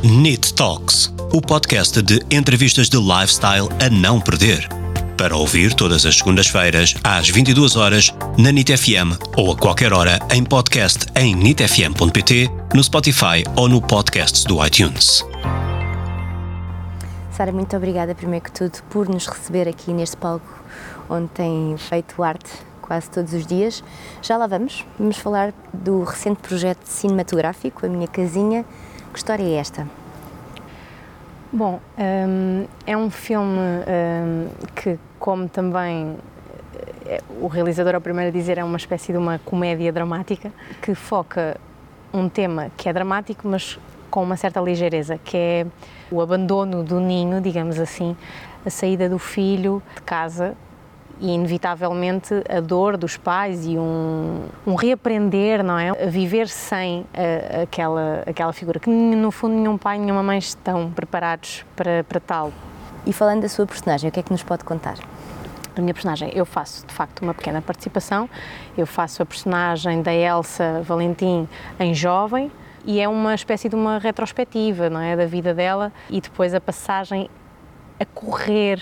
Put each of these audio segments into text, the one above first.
NIT Talks, o podcast de entrevistas de lifestyle a não perder. Para ouvir todas as segundas-feiras, às 22 horas na NIT FM ou a qualquer hora em podcast em nitfm.pt, no Spotify ou no podcast do iTunes. Sara, muito obrigada, primeiro que tudo, por nos receber aqui neste palco onde tem feito arte quase todos os dias. Já lá vamos. Vamos falar do recente projeto cinematográfico, A Minha Casinha. Que história é esta? Bom, um, é um filme um, que, como também eh, o realizador é o primeiro a dizer, é uma espécie de uma comédia dramática que foca um tema que é dramático, mas com uma certa ligeireza, que é o abandono do ninho, digamos assim, a saída do filho de casa e inevitavelmente a dor dos pais e um, um reaprender, não é? A viver sem a, aquela, aquela figura, que no fundo nenhum pai, nenhuma mãe estão preparados para, para tal. E falando da sua personagem, o que é que nos pode contar? A minha personagem, eu faço de facto uma pequena participação, eu faço a personagem da Elsa Valentim em jovem, e é uma espécie de uma retrospectiva, não é, da vida dela e depois a passagem a correr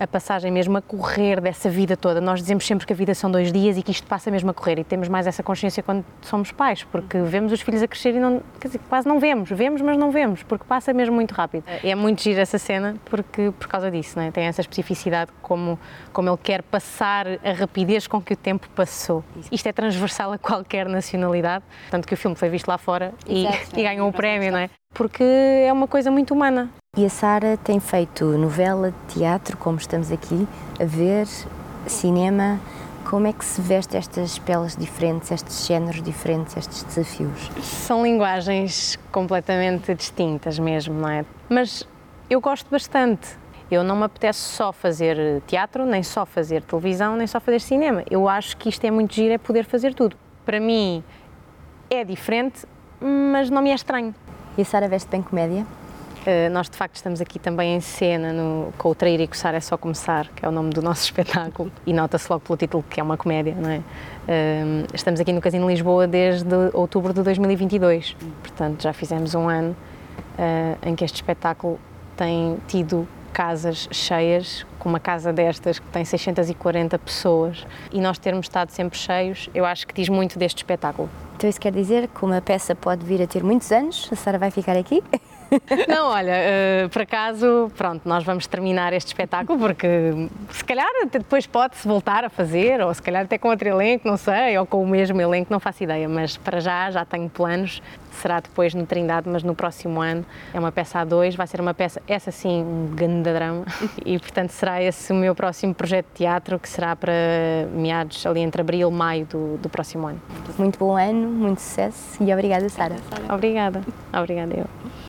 a passagem mesmo a correr dessa vida toda. Nós dizemos sempre que a vida são dois dias e que isto passa mesmo a correr e temos mais essa consciência quando somos pais, porque vemos os filhos a crescer e não, dizer, quase não vemos, vemos mas não vemos, porque passa mesmo muito rápido. É muito gira essa cena porque por causa disso, não é? tem essa especificidade como como ele quer passar a rapidez com que o tempo passou. Isto é transversal a qualquer nacionalidade, tanto que o filme foi visto lá fora e, e ganhou o prémio, não é? Porque é uma coisa muito humana. E a Sara tem feito novela, teatro, como estamos aqui a ver, cinema. Como é que se veste estas peles diferentes, estes géneros diferentes, estes desafios? São linguagens completamente distintas mesmo, não é? Mas eu gosto bastante. Eu não me apetece só fazer teatro, nem só fazer televisão, nem só fazer cinema. Eu acho que isto é muito giro, é poder fazer tudo. Para mim é diferente, mas não me é estranho. E a Sara veste bem comédia? Uh, nós de facto estamos aqui também em cena no, com o Trair e Coçar é só começar, que é o nome do nosso espetáculo, e nota-se logo pelo título que é uma comédia, não é? Uh, estamos aqui no Casino Lisboa desde outubro de 2022, portanto já fizemos um ano uh, em que este espetáculo tem tido casas cheias, com uma casa destas que tem 640 pessoas, e nós termos estado sempre cheios, eu acho que diz muito deste espetáculo. Então isso quer dizer que uma peça pode vir a ter muitos anos, a Sara vai ficar aqui? Não, olha, uh, por acaso, pronto, nós vamos terminar este espetáculo porque se calhar depois pode-se voltar a fazer, ou se calhar até com outro elenco, não sei, ou com o mesmo elenco, não faço ideia, mas para já já tenho planos. Será depois no Trindade, mas no próximo ano. É uma peça a dois, vai ser uma peça, essa sim, um grande drama. E portanto será esse o meu próximo projeto de teatro, que será para meados ali entre abril e maio do, do próximo ano. Muito bom ano, muito sucesso e obrigada, Sara. Obrigada, obrigada eu.